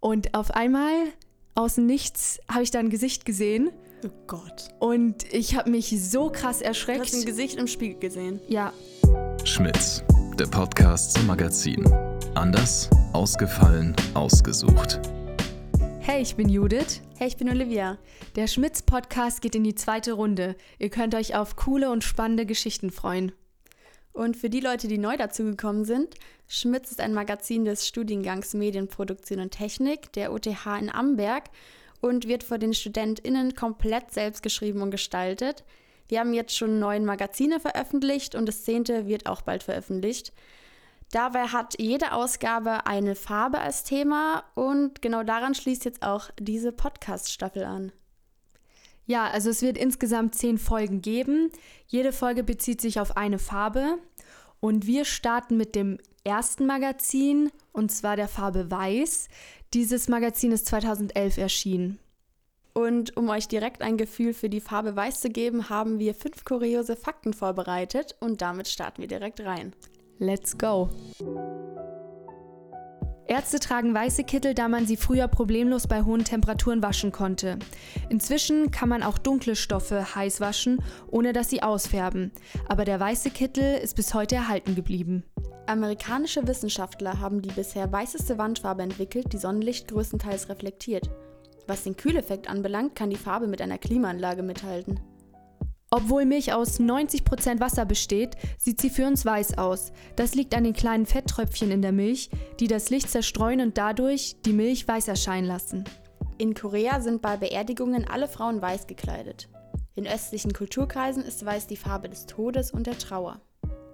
Und auf einmal, aus dem Nichts, habe ich da ein Gesicht gesehen. Oh Gott. Und ich habe mich so krass Du erschreckt. hast ein Gesicht im Spiegel gesehen. ja, Schmitz, der Podcast zum Magazin. Anders, ausgefallen, ausgesucht. hey, ich bin Judith. Hey, ich bin Olivia. Der Schmitz-Podcast geht in die zweite Runde. Ihr könnt euch auf coole und spannende Geschichten freuen. Und für die Leute, die neu dazugekommen sind, Schmitz ist ein Magazin des Studiengangs Medienproduktion und Technik der OTH in Amberg und wird von den StudentInnen komplett selbst geschrieben und gestaltet. Wir haben jetzt schon neun Magazine veröffentlicht und das zehnte wird auch bald veröffentlicht. Dabei hat jede Ausgabe eine Farbe als Thema und genau daran schließt jetzt auch diese Podcast-Staffel an. Ja, also es wird insgesamt zehn Folgen geben. Jede Folge bezieht sich auf eine Farbe. Und wir starten mit dem ersten Magazin, und zwar der Farbe Weiß. Dieses Magazin ist 2011 erschienen. Und um euch direkt ein Gefühl für die Farbe Weiß zu geben, haben wir fünf kuriose Fakten vorbereitet und damit starten wir direkt rein. Let's go! Ärzte tragen weiße Kittel, da man sie früher problemlos bei hohen Temperaturen waschen konnte. Inzwischen kann man auch dunkle Stoffe heiß waschen, ohne dass sie ausfärben. Aber der weiße Kittel ist bis heute erhalten geblieben. Amerikanische Wissenschaftler haben die bisher weißeste Wandfarbe entwickelt, die Sonnenlicht größtenteils reflektiert. Was den Kühleffekt anbelangt, kann die Farbe mit einer Klimaanlage mithalten. Obwohl Milch aus 90% Wasser besteht, sieht sie für uns weiß aus. Das liegt an den kleinen Fetttröpfchen in der Milch, die das Licht zerstreuen und dadurch die Milch weiß erscheinen lassen. In Korea sind bei Beerdigungen alle Frauen weiß gekleidet. In östlichen Kulturkreisen ist weiß die Farbe des Todes und der Trauer.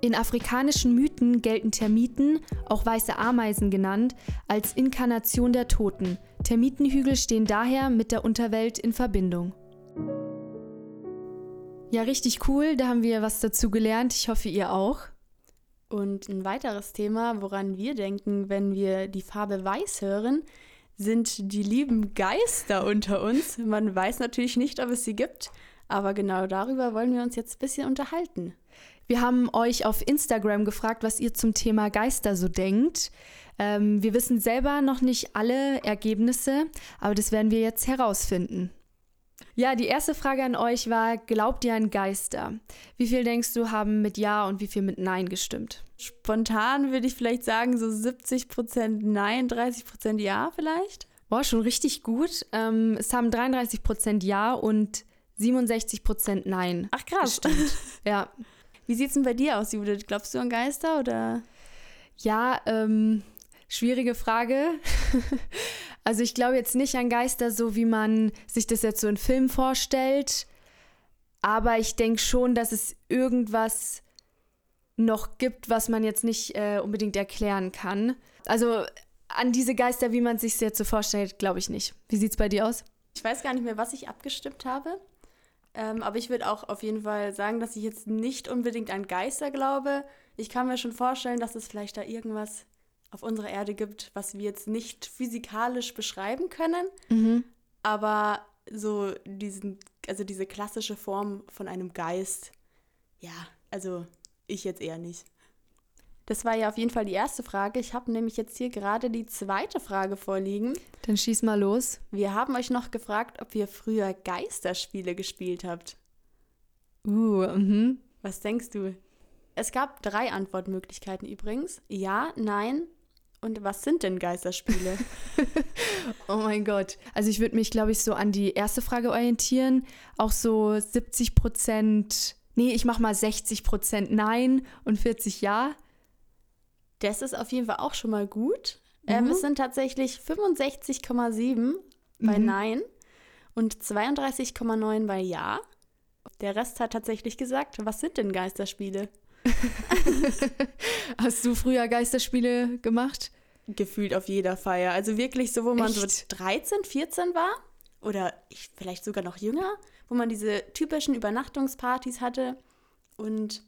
In afrikanischen Mythen gelten Termiten, auch weiße Ameisen genannt, als Inkarnation der Toten. Termitenhügel stehen daher mit der Unterwelt in Verbindung. Ja, richtig cool, da haben wir was dazu gelernt. Ich hoffe, ihr auch. Und ein weiteres Thema, woran wir denken, wenn wir die Farbe weiß hören, sind die lieben Geister unter uns. Man weiß natürlich nicht, ob es sie gibt, aber genau darüber wollen wir uns jetzt ein bisschen unterhalten. Wir haben euch auf Instagram gefragt, was ihr zum Thema Geister so denkt. Ähm, wir wissen selber noch nicht alle Ergebnisse, aber das werden wir jetzt herausfinden. Ja, die erste Frage an euch war, glaubt ihr an Geister? Wie viel denkst du haben mit Ja und wie viel mit Nein gestimmt? Spontan würde ich vielleicht sagen, so 70% Nein, 30% Ja vielleicht. Boah, schon richtig gut. Ähm, es haben 33% Ja und 67% Nein. Ach krass. Gestimmt. Ja, Wie sieht's denn bei dir aus, Judith? Glaubst du an Geister oder? Ja, ähm, schwierige Frage. also ich glaube jetzt nicht an Geister, so wie man sich das jetzt so in Filmen vorstellt. Aber ich denke schon, dass es irgendwas noch gibt, was man jetzt nicht äh, unbedingt erklären kann. Also an diese Geister, wie man sich jetzt so vorstellt, glaube ich nicht. Wie sieht's bei dir aus? Ich weiß gar nicht mehr, was ich abgestimmt habe. Ähm, aber ich würde auch auf jeden Fall sagen, dass ich jetzt nicht unbedingt an Geister glaube. Ich kann mir schon vorstellen, dass es vielleicht da irgendwas auf unserer Erde gibt, was wir jetzt nicht physikalisch beschreiben können. Mhm. Aber so diesen, also diese klassische Form von einem Geist, ja, also ich jetzt eher nicht. Das war ja auf jeden Fall die erste Frage. Ich habe nämlich jetzt hier gerade die zweite Frage vorliegen. Dann schieß mal los. Wir haben euch noch gefragt, ob ihr früher Geisterspiele gespielt habt. Uh, mhm. Was denkst du? Es gab drei Antwortmöglichkeiten übrigens. Ja, nein und was sind denn Geisterspiele? Oh mein Gott. Also ich würde mich, glaube ich, so an die erste Frage orientieren. Auch so 70 Prozent, nee, ich mache mal 60 Prozent Nein und 40 Ja. Das ist auf jeden Fall auch schon mal gut. Ähm, Mhm. es sind tatsächlich 65,7 bei Mhm. Nein und 32,9 bei Ja. Der Rest hat tatsächlich gesagt, was sind denn Geisterspiele? Hast du früher Geisterspiele gemacht? Gefühlt auf jeder Feier. Also wirklich so, wo man so Echt? 13, 14 war oder ich, vielleicht sogar noch jünger, wo man diese typischen Übernachtungspartys hatte. Und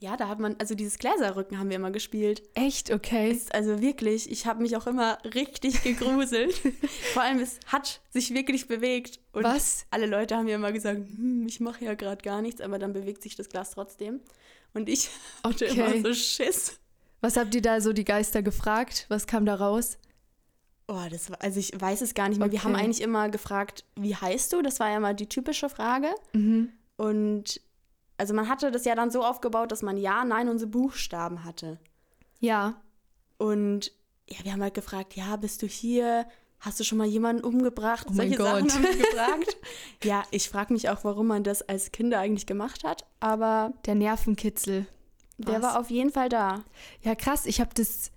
ja, da hat man, also dieses Gläserrücken haben wir immer gespielt. Echt? Okay. Ist also wirklich, ich habe mich auch immer richtig gegruselt. Vor allem, es hat sich wirklich bewegt. Und Was? alle Leute haben mir immer gesagt, hm, ich mache ja gerade gar nichts, aber dann bewegt sich das Glas trotzdem. Und ich hatte Okay. immer so Schiss. Was habt ihr da so die Geister gefragt? Was kam da raus? Oh, das war, also ich weiß es gar nicht mehr. Wir haben Okay. eigentlich immer gefragt, wie heißt du? Das war ja mal die typische Frage. Mhm. Und also man hatte das ja dann so aufgebaut, dass man Ja, Nein und so Buchstaben hatte. Ja. Und ja, wir haben halt gefragt, ja, bist du hier? Hast du schon mal jemanden umgebracht? Oh mein Solche Sachen Gott. haben wir gefragt. ja, ich frage mich auch, warum man das als Kinder eigentlich gemacht hat. Aber Der Nervenkitzel. Der war auf jeden Fall da. Ja, krass. Ich habe das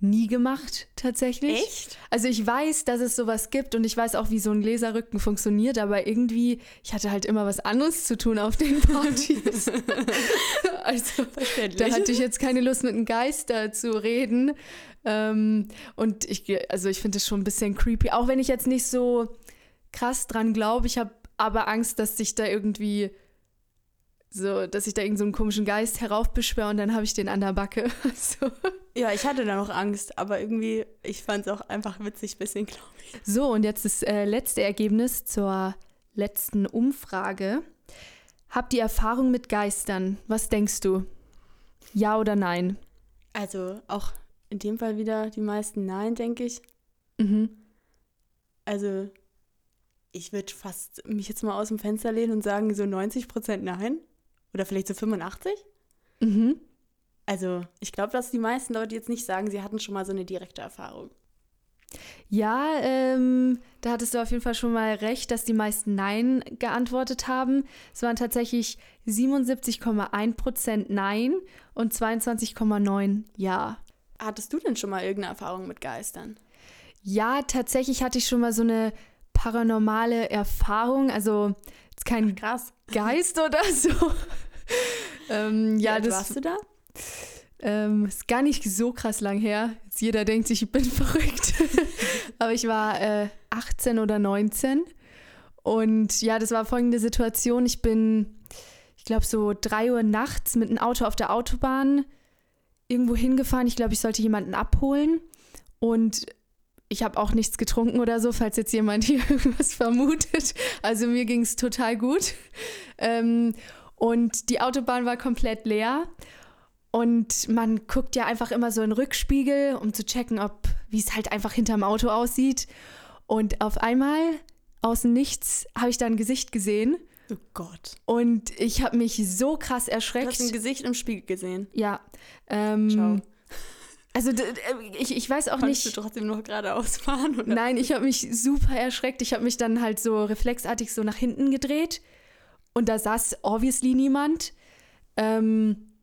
nie gemacht, tatsächlich. Echt? Also ich weiß, dass es sowas gibt und ich weiß auch, wie so ein Gläserrücken funktioniert, aber irgendwie, ich hatte halt immer was anderes zu tun auf den Partys. also da hatte ich jetzt keine Lust, mit einem Geister zu reden. Ähm, und ich, also ich finde es schon ein bisschen creepy, auch wenn ich jetzt nicht so krass dran glaube. Ich habe aber Angst, dass sich da irgendwie so, dass ich da irgendeinen so einen komischen Geist heraufbeschwöre und dann habe ich den an der Backe. so. Ja, ich hatte da noch Angst, aber irgendwie, ich fand es auch einfach witzig, bisschen, glaube ich. So, und jetzt das äh, letzte Ergebnis zur letzten Umfrage. Habt ihr Erfahrung mit Geistern? Was denkst du? Ja oder nein? Also auch in dem Fall wieder die meisten Nein, denke ich. Mhm. Also ich würde fast mich jetzt mal aus dem Fenster lehnen und sagen so 90 Prozent Nein. Oder vielleicht so 85. Mhm. Also ich glaube, dass die meisten Leute jetzt nicht sagen, sie hatten schon mal so eine direkte Erfahrung. Ja, ähm, da hattest du auf jeden Fall schon mal recht, dass die meisten Nein geantwortet haben. Es waren tatsächlich 77,1% Nein und 22,9 Ja. Hattest du denn schon mal irgendeine Erfahrung mit Geistern? Ja, tatsächlich hatte ich schon mal so eine paranormale Erfahrung. Also jetzt kein Krass. Geist oder so. ähm, ja, alt das warst du da? ähm, ist gar nicht so krass lang her. Jetzt jeder denkt sich, ich bin verrückt. Aber ich war äh, 18 oder 19. Und ja, das war folgende Situation. Ich bin, ich glaube, so 3 Uhr nachts mit einem Auto auf der Autobahn irgendwo hingefahren. Ich glaube, ich sollte jemanden abholen. Und ich habe auch nichts getrunken oder so, falls jetzt jemand hier irgendwas vermutet. Also mir ging es total gut. Ähm, und die Autobahn war komplett leer. Und man guckt ja einfach immer so in den Rückspiegel, um zu checken, ob, wie es halt einfach hinterm Auto aussieht. Und auf einmal, außen nichts, habe ich da ein Gesicht gesehen. Oh Gott. Und ich habe mich so krass Du erschreckt. hast ein Gesicht im Spiegel gesehen. ja. Ähm, Ciao. Also d- ich, ich weiß auch Konntest nicht. du trotzdem noch geradeaus fahren? Oder? Nein, ich habe mich super erschreckt. Ich habe mich dann halt so reflexartig so nach hinten gedreht und da saß obviously niemand. Ähm,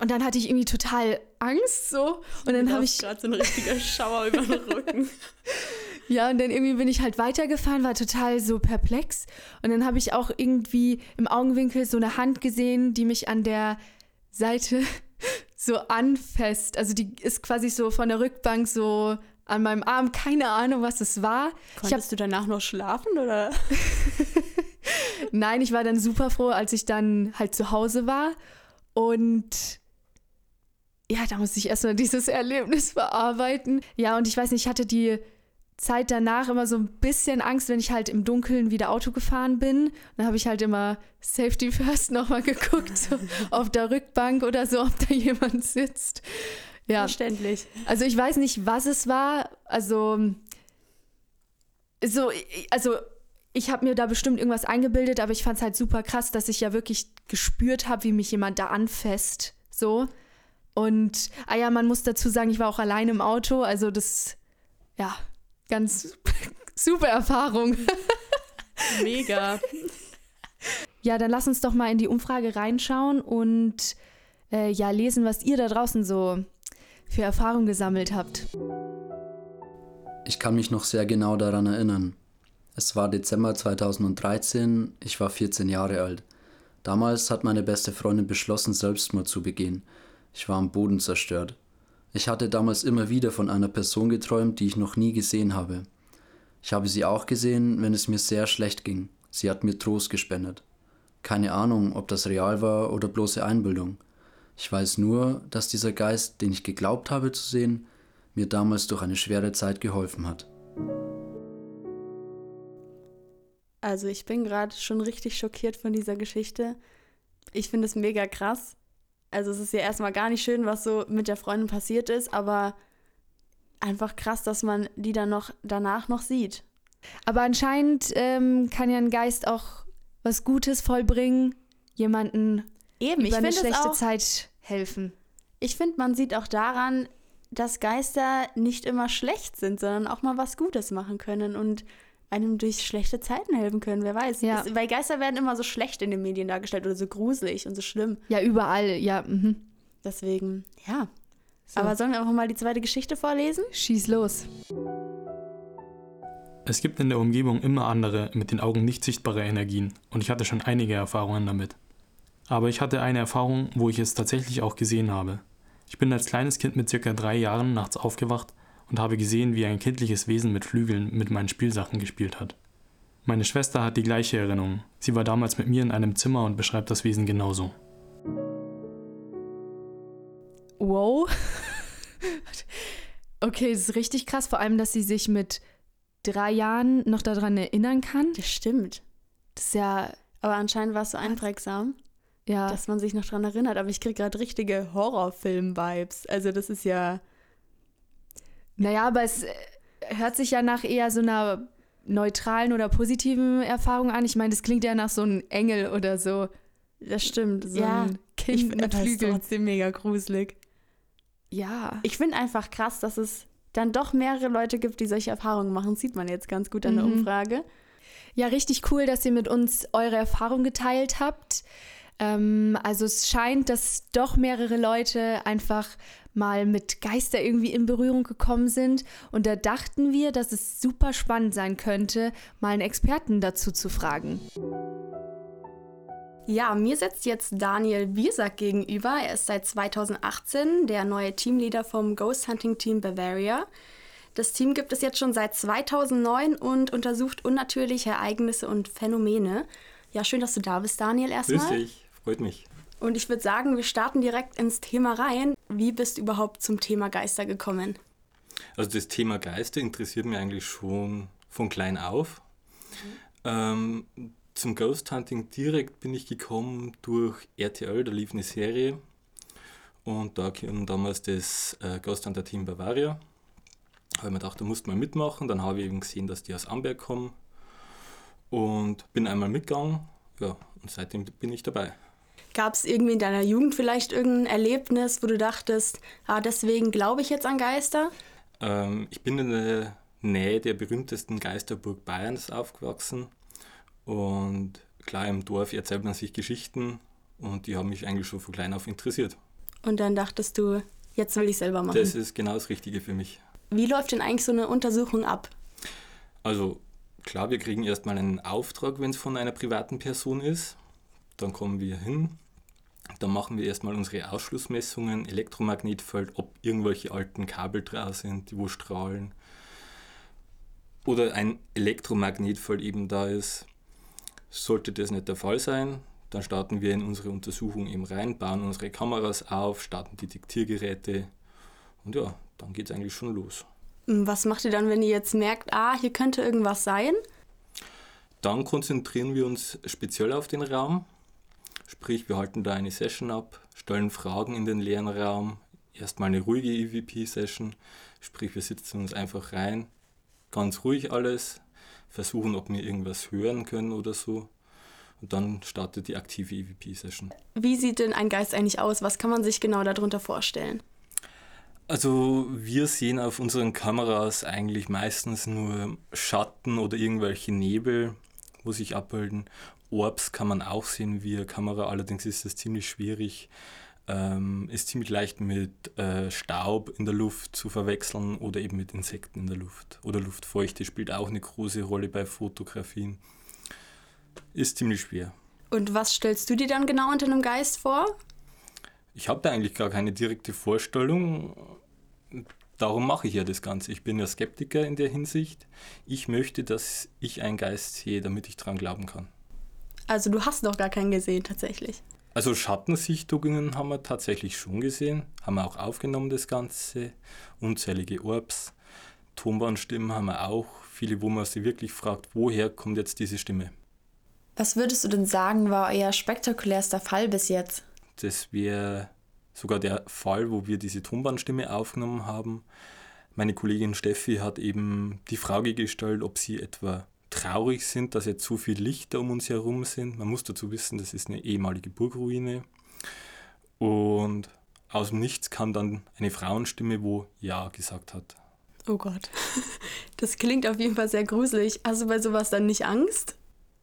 und dann hatte ich irgendwie total Angst so und dann habe ich gerade so ein richtiger Schauer über den Rücken. ja und dann irgendwie bin ich halt weitergefahren, war total so perplex und dann habe ich auch irgendwie im Augenwinkel so eine Hand gesehen, die mich an der Seite so anfasst. Also die ist quasi so von der Rückbank so an meinem Arm, keine Ahnung, was es war. Ich hab, Konntest du danach noch schlafen oder? Nein, ich war dann super froh, als ich dann halt zu Hause war. Und ja, da musste ich erstmal dieses Erlebnis verarbeiten. Ja, und ich weiß nicht, ich hatte die Zeit danach immer so ein bisschen Angst, wenn ich halt im Dunkeln wieder Auto gefahren bin. Dann habe ich halt immer Safety First nochmal geguckt, so auf der Rückbank oder so, ob da jemand sitzt. Ja, Verständlich. also ich weiß nicht, was es war. Also, so, also ich habe mir da bestimmt irgendwas eingebildet, aber ich fand es halt super krass, dass ich ja wirklich gespürt habe, wie mich jemand da anfasst. So. Und, ah ja, man muss dazu sagen, ich war auch allein im Auto. Also das, ja, ganz super Erfahrung. Mega. Ja, dann lass uns doch mal in die Umfrage reinschauen und äh, ja, lesen, was ihr da draußen so für Erfahrungen gesammelt habt. Ich kann mich noch sehr genau daran erinnern. Es war Dezember 2013, ich war 14 Jahre alt. Damals hat meine beste Freundin beschlossen, Selbstmord zu begehen. Ich war am Boden zerstört. Ich hatte damals immer wieder von einer Person geträumt, die ich noch nie gesehen habe. Ich habe sie auch gesehen, wenn es mir sehr schlecht ging. Sie hat mir Trost gespendet. Keine Ahnung, ob das real war oder bloße Einbildung. Ich weiß nur, dass dieser Geist, den ich geglaubt habe zu sehen, mir damals durch eine schwere Zeit geholfen hat. Also ich bin gerade schon richtig schockiert von dieser Geschichte. Ich finde es mega krass. Also es ist ja erstmal gar nicht schön, was so mit der Freundin passiert ist, aber einfach krass, dass man die dann noch danach noch sieht. Aber anscheinend ähm, kann ja ein Geist auch was Gutes vollbringen, jemanden Eben, über eine schlechte auch, Zeit helfen. ich finde, man sieht auch daran, dass Geister nicht immer schlecht sind, sondern auch mal was Gutes machen können und einem durch schlechte Zeiten helfen können, wer weiß. Ja. Es, weil Geister werden immer so schlecht in den Medien dargestellt oder so gruselig und so schlimm. Ja, überall, ja. Mhm. Deswegen, ja. So. Aber sollen wir einfach mal die zweite Geschichte vorlesen? Schieß los. Es gibt in der Umgebung immer andere, mit den Augen nicht sichtbare Energien und ich hatte schon einige Erfahrungen damit. Aber ich hatte eine Erfahrung, wo ich es tatsächlich auch gesehen habe. Ich bin als kleines Kind mit circa drei Jahren nachts aufgewacht und habe gesehen, wie ein kindliches Wesen mit Flügeln mit meinen Spielsachen gespielt hat. Meine Schwester hat die gleiche Erinnerung. Sie war damals mit mir in einem Zimmer und beschreibt das Wesen genauso. Wow. okay, das ist richtig krass, vor allem, dass sie sich mit drei Jahren noch daran erinnern kann. Das stimmt. Das ist ja, Aber anscheinend war es so einprägsam, ja. dass man sich noch dran erinnert. Aber ich kriege gerade richtige Horrorfilm-Vibes. Also das ist ja. Naja, aber es äh, hört sich ja nach eher so einer neutralen oder positiven Erfahrung an. Ich meine, das klingt ja nach so einem Engel oder so. Das stimmt. So ja, ein ich Kind finde mit Flügeln. trotzdem mega gruselig. Ja. Ich finde einfach krass, dass es dann doch mehrere Leute gibt, die solche Erfahrungen machen. Sieht man jetzt ganz gut an der Mhm. Umfrage. Ja, richtig cool, dass ihr mit uns eure Erfahrung geteilt habt. Ähm, also es scheint, dass doch mehrere Leute einfach mal mit Geister irgendwie in Berührung gekommen sind. Und da dachten wir, dass es super spannend sein könnte, mal einen Experten dazu zu fragen. Ja, mir sitzt jetzt Daniel Biersack gegenüber. Er ist seit 2018 der neue Teamleader vom Ghost Hunting Team Bavaria. Das Team gibt es jetzt schon seit 2009 und untersucht unnatürliche Ereignisse und Phänomene. Ja, schön, dass du da bist, Daniel, Grüß erstmal. dich, freut mich. Und ich würde sagen, wir starten direkt ins Thema rein. Wie bist du überhaupt zum Thema Geister gekommen? Also das Thema Geister interessiert mich eigentlich schon von klein auf. Ähm, zum Ghost Hunting direkt bin ich gekommen durch RTL, da lief eine Serie und da kam damals das äh, Ghost Hunter Team Bavaria. Habe ich mir gedacht, da musst mal mitmachen. Dann habe ich eben gesehen, dass die aus Amberg kommen und bin einmal mitgegangen. Ja, und seitdem bin ich dabei. Gab es irgendwie in deiner Jugend vielleicht irgendein Erlebnis, wo du dachtest, ah, deswegen glaube ich jetzt an Geister? Ähm, ich bin in der Nähe der berühmtesten Geisterburg Bayerns aufgewachsen und klar im Dorf erzählt man sich Geschichten und die haben mich eigentlich schon von klein auf interessiert. Und dann dachtest du, jetzt will ich selber machen. Das ist genau das Richtige für mich. Wie läuft denn eigentlich so eine Untersuchung ab? Also klar, wir kriegen erstmal einen Auftrag, wenn es von einer privaten Person ist. Dann kommen wir hin. Dann machen wir erstmal unsere Ausschlussmessungen, Elektromagnetfeld, ob irgendwelche alten Kabel drauf sind, die wo strahlen. Oder ein Elektromagnetfeld eben da ist. Sollte das nicht der Fall sein, dann starten wir in unsere Untersuchung eben rein, bauen unsere Kameras auf, starten die Diktiergeräte und ja, dann geht es eigentlich schon los. Hm, Was macht ihr dann, wenn ihr jetzt merkt, ah, hier könnte irgendwas sein? Dann konzentrieren wir uns speziell auf den Raum. Sprich, wir halten da eine Session ab, stellen Fragen in den leeren Raum. Erstmal eine ruhige EVP-Session. Sprich, wir sitzen uns einfach rein, ganz ruhig alles, versuchen, ob wir irgendwas hören können oder so. Und dann startet die aktive EVP-Session. Wie sieht denn ein Geist eigentlich aus? Was kann man sich genau darunter vorstellen? Also wir sehen auf unseren Kameras eigentlich meistens nur Schatten oder irgendwelche Nebel, wo sich abbilden. Orbs kann man auch sehen via Kamera, allerdings ist das ziemlich schwierig. Ähm, ist ziemlich leicht mit äh, Staub in der Luft zu verwechseln oder eben mit Insekten in der Luft. Oder Luftfeuchte spielt auch eine große Rolle bei Fotografien. Ist ziemlich schwer. Und was stellst du dir dann genau unter einem Geist vor? Ich habe da eigentlich gar keine direkte Vorstellung. Darum mache ich ja das Ganze. Ich bin ja Skeptiker in der Hinsicht. Ich möchte, dass ich einen Geist sehe, damit ich dran glauben kann. Also du hast noch gar keinen gesehen tatsächlich. Also Schattensichtungen haben wir tatsächlich schon gesehen, haben wir auch aufgenommen das Ganze, unzählige Orbs, Tonbandstimmen haben wir auch, viele, wo man sich wirklich fragt, woher kommt jetzt diese Stimme. Was würdest du denn sagen, war euer spektakulärster Fall bis jetzt? Das wäre sogar der Fall, wo wir diese Tonbandstimme aufgenommen haben. meine Kollegin Steffi hat eben die Frage gestellt, ob sie etwa traurig sind, dass jetzt so viele Lichter um uns herum sind. Man muss dazu wissen, das ist eine ehemalige Burgruine. Und aus dem Nichts kam dann eine Frauenstimme, wo Ja gesagt hat. Oh Gott. Das klingt auf jeden Fall sehr gruselig. Hast du bei sowas dann nicht Angst?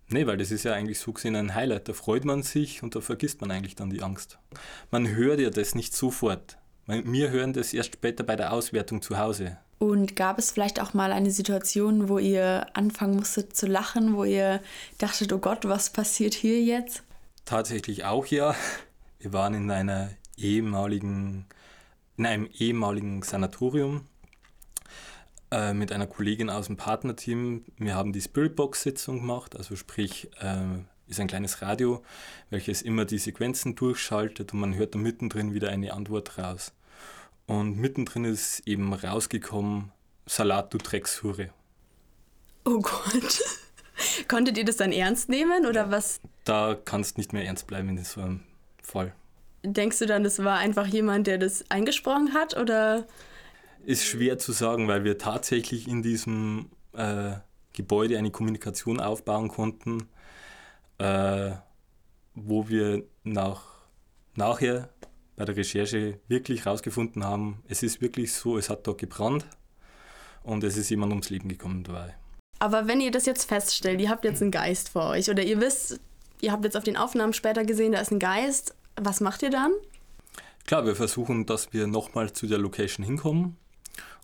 Nee, weil das ist ja eigentlich so gesehen ein Highlight. Da freut man sich und da vergisst man eigentlich dann die Angst. Man hört ja das nicht sofort. Wir hören das erst später bei der Auswertung zu Hause. Und gab es vielleicht auch mal eine Situation, wo ihr anfangen musstet zu lachen, wo ihr dachtet, oh Gott, was passiert hier jetzt? Tatsächlich auch ja. Wir waren in einer ehemaligen, in einem ehemaligen Sanatorium äh, mit einer Kollegin aus dem Partnerteam. Wir haben die Spiritbox-Sitzung gemacht, also sprich, äh, ist ein kleines Radio, welches immer die Sequenzen durchschaltet und man hört da mittendrin wieder eine Antwort raus. Und mittendrin ist eben rausgekommen, Salat, du Dreckshure. Oh Gott. Konntet ihr das dann ernst nehmen oder was? Da kannst nicht mehr ernst bleiben in so einem Fall. Denkst du dann, das war einfach jemand, der das eingesprochen hat oder? Ist schwer zu sagen, weil wir tatsächlich in diesem äh, Gebäude eine Kommunikation aufbauen konnten, äh, wo wir nach, nachher bei der Recherche wirklich herausgefunden haben, es ist wirklich so, es hat dort gebrannt und es ist jemand ums Leben gekommen dabei. Aber wenn ihr das jetzt feststellt, ihr habt jetzt einen Geist vor euch oder ihr wisst, ihr habt jetzt auf den Aufnahmen später gesehen, da ist ein Geist, was macht ihr dann? Klar, wir versuchen, dass wir nochmal zu der Location hinkommen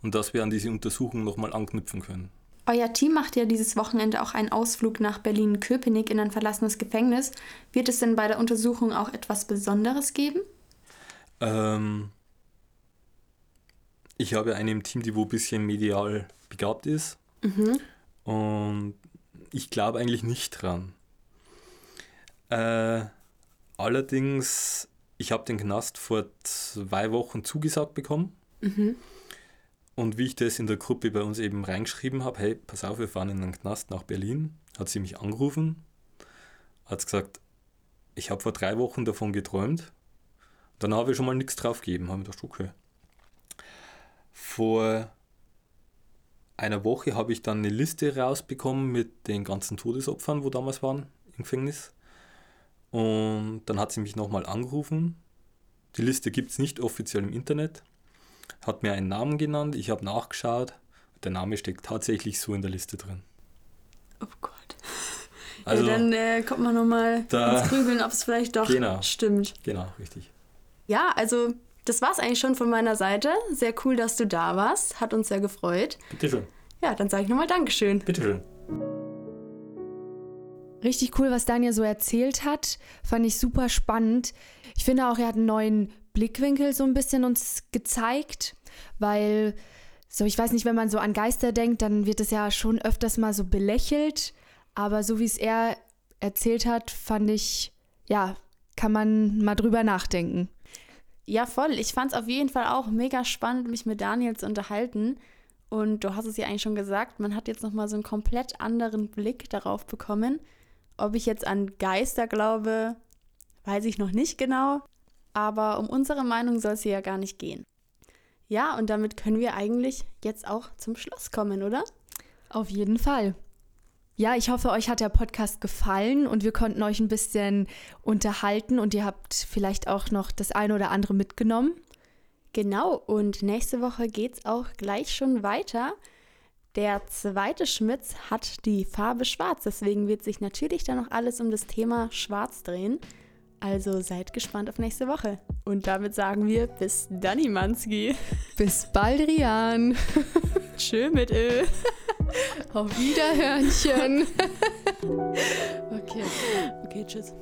und dass wir an diese Untersuchung nochmal anknüpfen können. Euer Team macht ja dieses Wochenende auch einen Ausflug nach Berlin-Köpenick in ein verlassenes Gefängnis. Wird es denn bei der Untersuchung auch etwas Besonderes geben? Ähm, ich habe eine im Team, die wo ein bisschen medial begabt ist. Mhm. Und ich glaube eigentlich nicht dran. Äh, allerdings, ich habe den Knast vor zwei Wochen zugesagt bekommen. Mhm. Und wie ich das in der Gruppe bei uns eben reingeschrieben habe, hey, pass auf, wir fahren in den Knast nach Berlin, hat sie mich angerufen, hat gesagt, ich habe vor drei Wochen davon geträumt dann habe ich schon mal nichts drauf gegeben, habe ich gedacht, okay. Vor einer Woche habe ich dann eine Liste rausbekommen mit den ganzen Todesopfern, wo damals waren im Gefängnis. Und dann hat sie mich nochmal angerufen. Die Liste gibt es nicht offiziell im Internet. Hat mir einen Namen genannt, ich habe nachgeschaut. Der Name steckt tatsächlich so in der Liste drin. Oh Gott. Also, ja, dann äh, kommt man nochmal ins Grübeln, ob es vielleicht doch genau, stimmt. Genau, richtig. Ja, also das war es eigentlich schon von meiner Seite. Sehr cool, dass du da warst. Hat uns sehr gefreut. Bitteschön. Ja, dann sage ich nochmal Dankeschön. Bitteschön. Richtig cool, was Daniel so erzählt hat. Fand ich super spannend. Ich finde auch, er hat einen neuen Blickwinkel so ein bisschen uns gezeigt, weil, so, ich weiß nicht, wenn man so an Geister denkt, dann wird es ja schon öfters mal so belächelt. Aber so wie es er erzählt hat, fand ich, ja, kann man mal drüber nachdenken. Ja, voll. Ich fand es auf jeden Fall auch mega spannend, mich mit Daniel zu unterhalten. Und du hast es ja eigentlich schon gesagt, man hat jetzt nochmal so einen komplett anderen Blick darauf bekommen. Ob ich jetzt an Geister glaube, weiß ich noch nicht genau. Aber um unsere Meinung soll es hier ja gar nicht gehen. Ja, und damit können wir eigentlich jetzt auch zum Schluss kommen, oder? Auf jeden Fall. Ja, ich hoffe, euch hat der Podcast gefallen und wir konnten euch ein bisschen unterhalten und ihr habt vielleicht auch noch das eine oder andere mitgenommen. Genau, und nächste Woche geht es auch gleich schon weiter. Der zweite Schmitz hat die Farbe Schwarz, deswegen wird sich natürlich dann noch alles um das Thema Schwarz drehen. Also seid gespannt auf nächste Woche. Und damit sagen wir bis dann, Manski. Bis bald, Rian. Tschö mit Ö. Auf Wiederhörnchen. okay. Okay, tschüss.